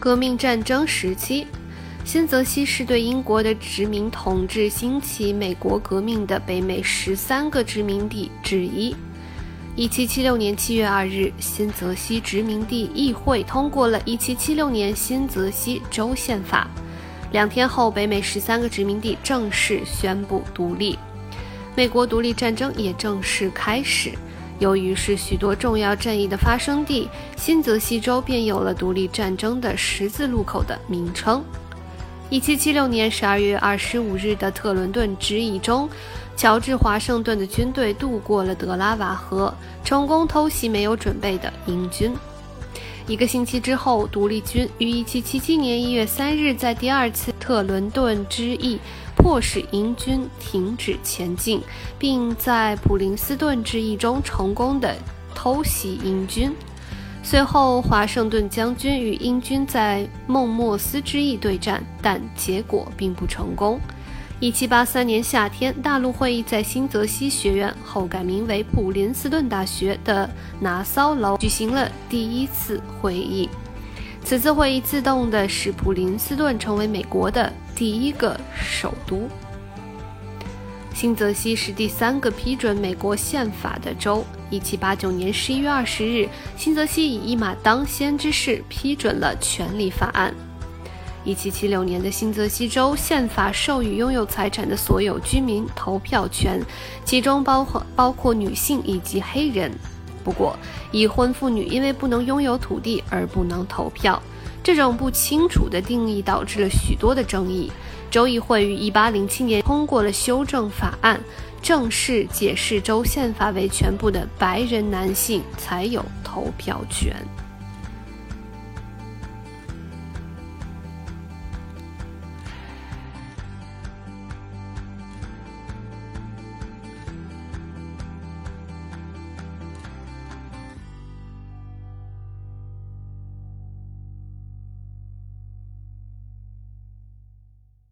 革命战争时期，新泽西是对英国的殖民统治兴起美国革命的北美十三个殖民地之一。一七七六年七月二日，新泽西殖民地议会通过了一七七六年新泽西州宪法。两天后，北美十三个殖民地正式宣布独立，美国独立战争也正式开始。由于是许多重要战役的发生地，新泽西州便有了独立战争的十字路口的名称。一七七六年十二月二十五日的特伦顿之役中。乔治·华盛顿的军队渡过了德拉瓦河，成功偷袭没有准备的英军。一个星期之后，独立军于1777年1月3日在第二次特伦顿之役迫使英军停止前进，并在普林斯顿之役中成功的偷袭英军。随后，华盛顿将军与英军在孟莫斯之役对战，但结果并不成功。一七八三年夏天，大陆会议在新泽西学院（后改名为普林斯顿大学）的拿骚楼举行了第一次会议。此次会议自动的使普林斯顿成为美国的第一个首都。新泽西是第三个批准美国宪法的州。一七八九年十一月二十日，新泽西以一马当先之势批准了权利法案。一七七六年的新泽西州宪法授予拥有财产的所有居民投票权，其中包括包括女性以及黑人。不过，已婚妇女因为不能拥有土地而不能投票。这种不清楚的定义导致了许多的争议。州议会于1807年通过了修正法案，正式解释州宪法为全部的白人男性才有投票权。